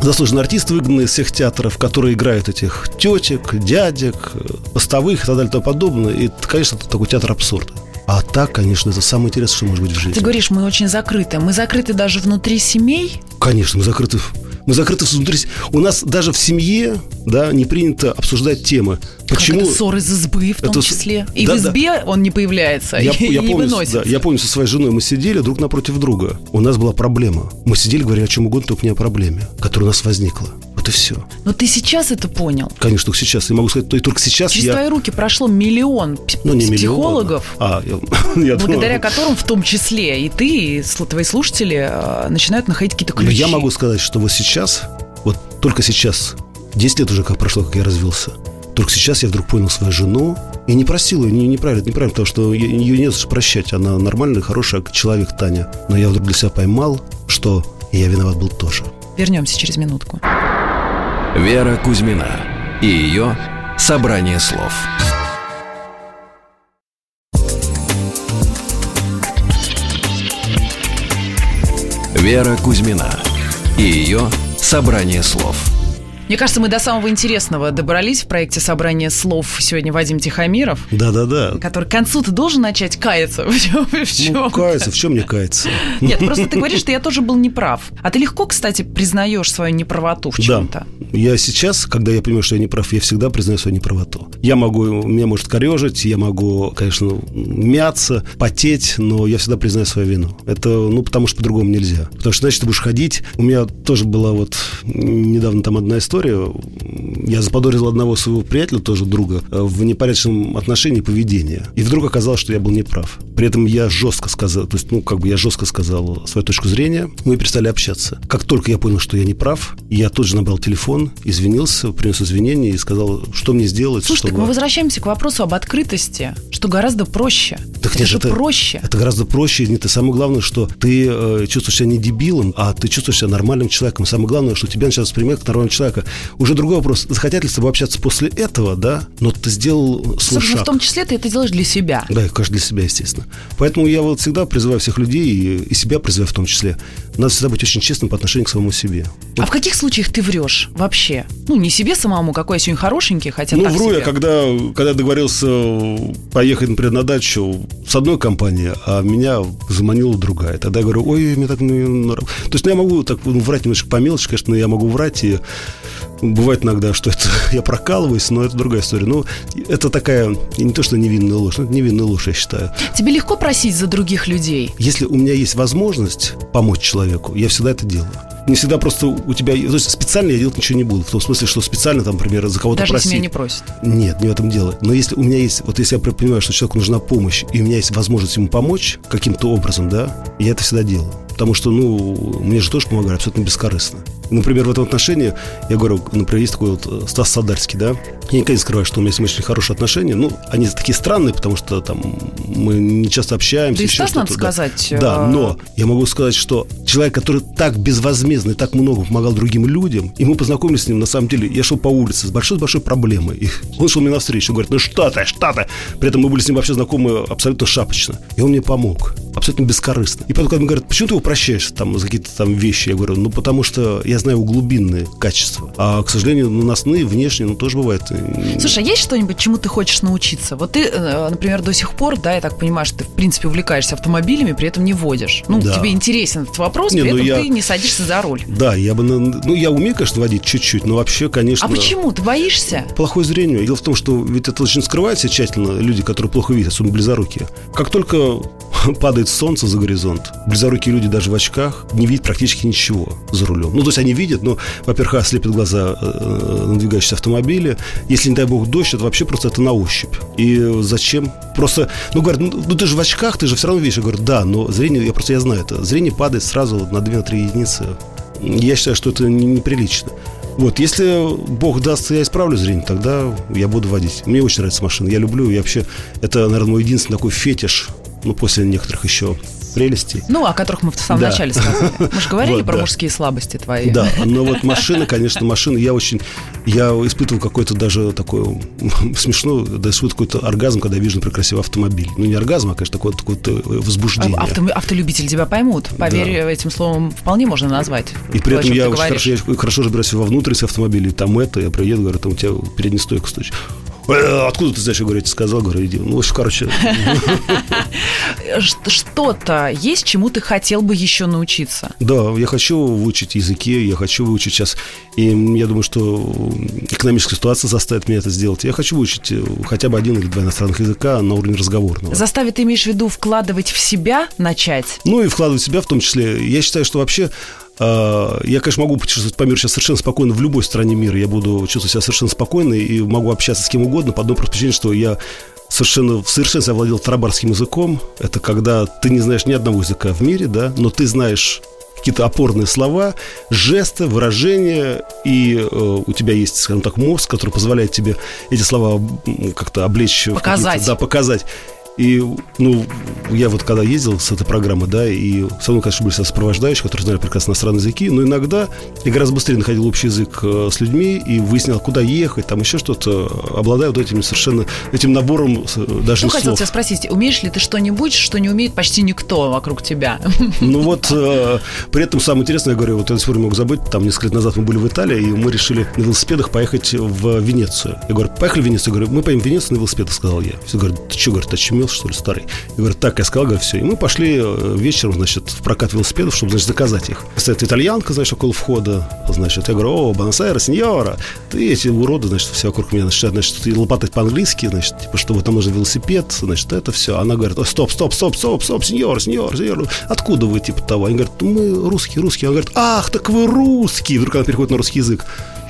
заслуженный артист, выгнанный из всех театров, которые играют этих тетек, дядек, постовых и так далее и тому подобное. И, конечно, это такой театр абсурда. А так, конечно, это самое интересное, что может быть в жизни. Ты говоришь, мы очень закрыты. Мы закрыты даже внутри семей? Конечно, мы закрыты мы закрыты внутри... У нас даже в семье да, не принято обсуждать темы. Почему? Как это ссор из избы в том это... числе. И да, в избе да. он не появляется, я, и, я не помню, выносится. Да, я помню, со своей женой мы сидели друг напротив друга. У нас была проблема. Мы сидели, говорили о чем угодно, только не о проблеме, которая у нас возникла. Вот и все. Но ты сейчас это понял? Конечно, только сейчас. Я могу сказать, то и только сейчас Через я... твои руки прошло миллион ну, не психологов, миллион, а, я, я благодаря думаю... которым в том числе и ты, и твои слушатели э, начинают находить какие-то ключи. Но я могу сказать, что вот сейчас, вот только сейчас, 10 лет уже как прошло, как я развился, только сейчас я вдруг понял свою жену и не просил ее, не, неправильно, неправильно, потому что ее не за что прощать. Она нормальный, хороший человек, Таня. Но я вдруг для себя поймал, что я виноват был тоже. Вернемся через минутку. Вера Кузьмина и ее «Собрание слов». Вера Кузьмина и ее «Собрание слов». Мне кажется, мы до самого интересного добрались в проекте собрания слов сегодня Вадим Тихомиров. Да-да-да. Который к концу ты должен начать каяться. В чем, в чем ну, каяться, в чем мне каяться? Нет, просто ты говоришь, что я тоже был неправ. А ты легко, кстати, признаешь свою неправоту в чем-то. Да. Я сейчас, когда я понимаю, что я неправ, я всегда признаю свою неправоту. Я могу, меня может корежить, я могу, конечно, мяться, потеть, но я всегда признаю свою вину. Это, ну, потому что по-другому нельзя. Потому что, значит, ты будешь ходить. У меня тоже была вот недавно там одна история, история. Я заподозрил одного своего приятеля, тоже друга, в непорядочном отношении поведения. И вдруг оказалось, что я был неправ. При этом я жестко сказал, то есть, ну, как бы я жестко сказал свою точку зрения, мы перестали общаться. Как только я понял, что я не прав, я тут же набрал телефон, извинился, принес извинения и сказал, что мне сделать. Слушай, чтобы... так мы возвращаемся к вопросу об открытости, что гораздо проще. Так это нет, же это, проще. Это гораздо проще. Нет, и самое главное, что ты э, чувствуешь себя не дебилом, а ты чувствуешь себя нормальным человеком. Самое главное, что тебя начинают воспринимать как нормального человека. Уже другой вопрос, захотят ли с тобой общаться после этого, да, но ты сделал свой шаг. в том числе ты это делаешь для себя. Да, конечно, для себя, естественно. Поэтому я вот всегда призываю всех людей, и себя призываю в том числе, надо всегда быть очень честным по отношению к самому себе. Вот. А в каких случаях ты врешь вообще? Ну, не себе самому, какой я сегодня хорошенький, хотя Ну, вру себе. я, когда, когда договорился поехать, например, на дачу с одной компанией, а меня заманила другая. Тогда я говорю, ой, мне так... Ну, то есть ну, я могу так ну, врать немножко по мелочи, конечно, я могу врать и Бывает иногда, что это я прокалываюсь, но это другая история. Ну, это такая, не то, что невинная ложь, но это невинная ложь, я считаю. Тебе легко просить за других людей? Если у меня есть возможность помочь человеку, я всегда это делаю. Не всегда просто у тебя... То есть специально я делать ничего не буду. В том смысле, что специально, там, например, за кого-то Даже просить. если меня не просят? Нет, не в этом дело. Но если у меня есть... Вот если я понимаю, что человеку нужна помощь, и у меня есть возможность ему помочь каким-то образом, да, я это всегда делаю. Потому что, ну, мне же тоже помогали абсолютно бескорыстно. Например, в этом отношении, я говорю, например, есть такой вот э, Стас Садарский, да, я никогда не скрываю, что у меня с ним очень хорошие отношения. Ну, они такие странные, потому что там мы не часто общаемся. Да и Стас, надо сказать. Да, но я могу сказать, что человек, который так безвозмездно и так много помогал другим людям, и мы познакомились с ним, на самом деле, я шел по улице с большой-большой проблемой, и он шел мне навстречу, говорит, ну что ты, что ты? При этом мы были с ним вообще знакомы абсолютно шапочно. И он мне помог, абсолютно бескорыстно. И потом, когда он говорит, почему ты его прощаешь там за какие-то там вещи, я говорю, ну потому что я знаю его глубинные качества. А, к сожалению, наносные, внешние, ну тоже бывает. Слушай, а есть что-нибудь, чему ты хочешь научиться? Вот ты, э, например, до сих пор, да, я так понимаю, что ты, в принципе, увлекаешься автомобилями, при этом не водишь. Ну, да. тебе интересен этот вопрос, не, при ну этом я... ты не садишься за руль. Да, я бы, ну, я умею, конечно, водить чуть-чуть, но вообще, конечно... А почему? Ты боишься? Плохое зрение. Дело в том, что ведь это очень скрывается тщательно, люди, которые плохо видят, особенно близорукие. Как только падает солнце за горизонт. Близорукие люди даже в очках не видят практически ничего за рулем. Ну, то есть они видят, но, во-первых, ослепят глаза э, надвигающиеся автомобиля. Если, не дай бог, дождь, это вообще просто это на ощупь. И зачем? Просто, ну, говорят, ну, ну ты же в очках, ты же все равно видишь. Я говорю, да, но зрение, я просто я знаю это, зрение падает сразу на 2-3 единицы. Я считаю, что это неприлично. Вот, если Бог даст, я исправлю зрение, тогда я буду водить. Мне очень нравится машина. Я люблю, я вообще, это, наверное, мой единственный такой фетиш ну, после некоторых еще прелестей. Ну, о которых мы в самом да. начале сказали. Мы же говорили вот, про да. мужские слабости твои. Да, но вот машина, конечно, машина, я очень, я испытывал какой-то даже такой смешно, даже какой-то оргазм, когда я вижу, например, красивый автомобиль. Ну, не оргазм, а, конечно, такое, такое возбуждение. Авто, автолюбители тебя поймут. Поверь, да. этим словом вполне можно назвать. И при этом я очень хорошо, я хорошо разбираюсь во внутренности автомобиля, там это, я приеду, говорю, там у тебя передняя стойка стучит. Э, откуда ты знаешь, я говорю, я тебе сказал, говорю, иди. Ну, в общем, короче. Что-то есть, чему ты хотел бы еще научиться? Да, я хочу выучить языки, я хочу выучить сейчас, и я думаю, что экономическая ситуация заставит меня это сделать. Я хочу выучить э, хотя бы один или два иностранных языка на уровне разговорного. Заставит, ты имеешь в виду, вкладывать в себя начать? Ну, и вкладывать в себя в том числе. Я считаю, что вообще я, конечно, могу путешествовать по миру сейчас совершенно спокойно в любой стране мира. Я буду чувствовать себя совершенно спокойно и могу общаться с кем угодно по одной простой причине, что я совершенно в совершенстве овладел тарабарским языком. Это когда ты не знаешь ни одного языка в мире, да, но ты знаешь какие-то опорные слова, жесты, выражения, и э, у тебя есть, скажем так, мозг, который позволяет тебе эти слова как-то облечь. Показать. Да, показать. И, ну, я вот когда ездил с этой программы, да, и со мной, конечно, были сопровождающие, которые знали прекрасно иностранные языки, но иногда я гораздо быстрее находил общий язык э, с людьми и выяснял, куда ехать, там еще что-то, обладая вот этим совершенно, этим набором э, даже Ну, хотел тебя спросить, умеешь ли ты что-нибудь, что не умеет почти никто вокруг тебя? Ну вот, э, при этом самое интересное, я говорю, вот я не могу забыть, там несколько лет назад мы были в Италии, и мы решили на велосипедах поехать в Венецию. Я говорю, поехали в Венецию? Я говорю, мы поедем в Венецию на велосипедах, сказал я. Все говорят, ты что, говорит, очумел? Очумел, что ли, старый? И говорит, так, я сказал, говорю, все. И мы пошли э, вечером, значит, в прокат велосипедов, чтобы, значит, заказать их. Стоит итальянка, значит, около входа, значит, я говорю, о, Бонасайра, сеньора. И эти уроды, значит, все вокруг меня начинают, значит, лопатать по-английски, значит, типа, что вот там нужен велосипед, значит, это все. Она говорит, о, стоп, стоп, стоп, стоп, стоп, сеньор, сеньор, сеньор, откуда вы, типа, того? Они говорят, мы русские, русские. Она говорит, ах, так вы русские. Вдруг она переходит на русский язык.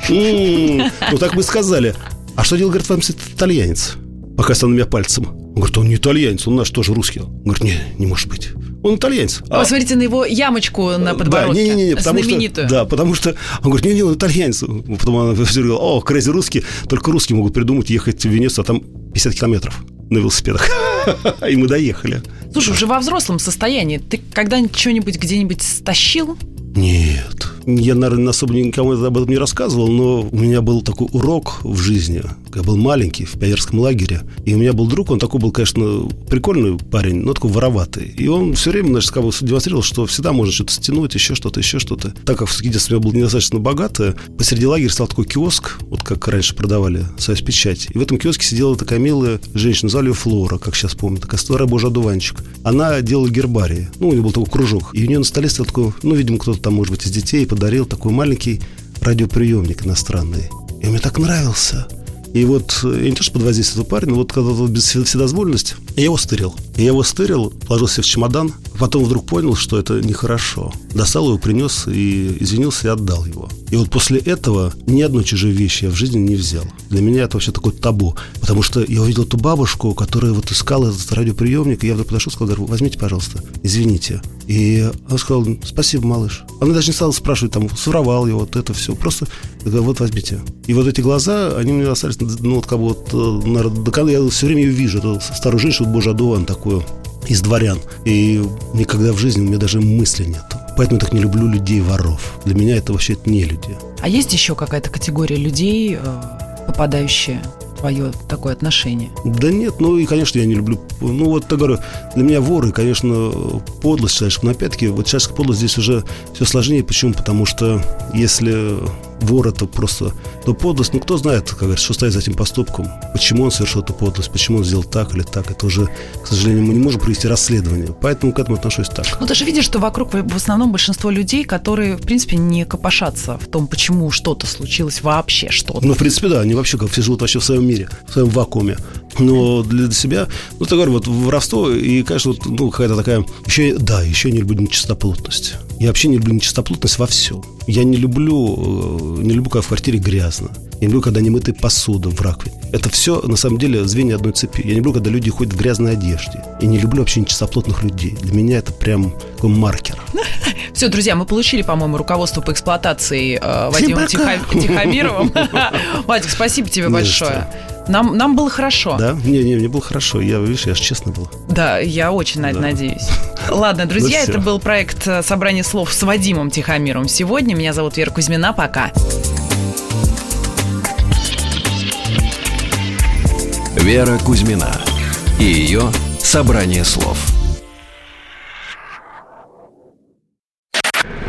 Ну, так мы сказали. А что делал, говорит, вам итальянец? Показывает на меня пальцем. Он говорит, он не итальянец, он наш тоже русский. Он говорит, не, не может быть. Он итальянец. А... Посмотрите на его ямочку на подбородке. Да, не, не, не, потому знаменитую. Что, да, потому что он говорит, не, не, он итальянец. Потом она все о, крэзи русский. Только русские могут придумать ехать в Венецию, а там 50 километров на велосипедах. И мы доехали. Слушай, уже во взрослом состоянии ты когда-нибудь что-нибудь где-нибудь стащил? Нет. Я, наверное, особо никому об этом не рассказывал, но у меня был такой урок в жизни. Я был маленький, в пионерском лагере. И у меня был друг, он такой был, конечно, прикольный парень, но такой вороватый. И он все время, значит, как бы демонстрировал, что всегда можно что-то стянуть, еще что-то, еще что-то. Так как в детстве меня было недостаточно богатое, посреди лагеря стал такой киоск, вот как раньше продавали «Союз печать». И в этом киоске сидела такая милая женщина, звали ее Флора, как сейчас помню, такая старая божий одуванчик. Она делала гербарии. Ну, у нее был такой кружок. И у нее на столе стоял такой, ну, видимо, кто-то там, может быть, из детей подарил такой маленький радиоприемник иностранный. И мне так нравился. И вот, э, я не то, что под воздействием этого парня, но вот когда вот без вседозволенность, я его стырил. Я его стырил, положил себе в чемодан, потом вдруг понял, что это нехорошо. Достал его, принес и извинился и отдал его. И вот после этого ни одной чужой вещи я в жизни не взял. Для меня это вообще такое табу. Потому что я увидел ту бабушку, которая вот искала этот радиоприемник, и я вдруг подошел и сказал, возьмите, пожалуйста, извините. И она сказала, спасибо, малыш. Она даже не стала спрашивать, там, своровал я вот это все. Просто вот возьмите. И вот эти глаза, они мне остались, ну, вот как бы вот, э, наверное, я все время ее вижу, эту старую женщину, боже, одуван такую, из дворян. И никогда в жизни у меня даже мысли нет. Поэтому я так не люблю людей-воров. Для меня это вообще не люди. А есть еще какая-то категория людей, э, попадающие твое такое отношение? Да нет, ну и, конечно, я не люблю... Ну вот, я говорю, для меня воры, конечно, подлость человеческая. Но опять-таки, вот человеческая подлость здесь уже все сложнее. Почему? Потому что если вор это просто... То подлость, ну кто знает, как говорится, что стоит за этим поступком, почему он совершил эту подлость, почему он сделал так или так. Это уже, к сожалению, мы не можем провести расследование. Поэтому к этому отношусь так. Ну ты же видишь, что вокруг в основном большинство людей, которые, в принципе, не копошатся в том, почему что-то случилось вообще, что-то. Ну, в принципе, да, они вообще как все живут вообще в своем мире, в своем вакууме. Но для себя, ну, так говорю, вот воровство и, конечно, вот, ну, какая-то такая... Еще, да, еще не люблю нечистоплотность. Я вообще не люблю нечистоплотность во всем. Я не люблю, э, не люблю, когда в квартире грязно. Я не люблю, когда не мытая посуда в раковине. Это все, на самом деле, звенья одной цепи. Я не люблю, когда люди ходят в грязной одежде. И не люблю вообще нечистоплотных людей. Для меня это прям такой маркер. Все, друзья, мы получили, по-моему, руководство по эксплуатации э, Вадимом Тихомировым. Вадик, спасибо тебе большое. Нам, нам было хорошо. Да? Не, не, мне было хорошо. Я, видишь, я же честно был. Да, я очень на это да. надеюсь. Ладно, друзья, ну, это был проект э, «Собрание слов» с Вадимом Тихомиром. Сегодня меня зовут Вера Кузьмина. Пока. Вера Кузьмина и ее «Собрание слов».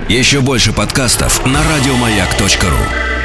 Еще больше подкастов на радиомаяк.ру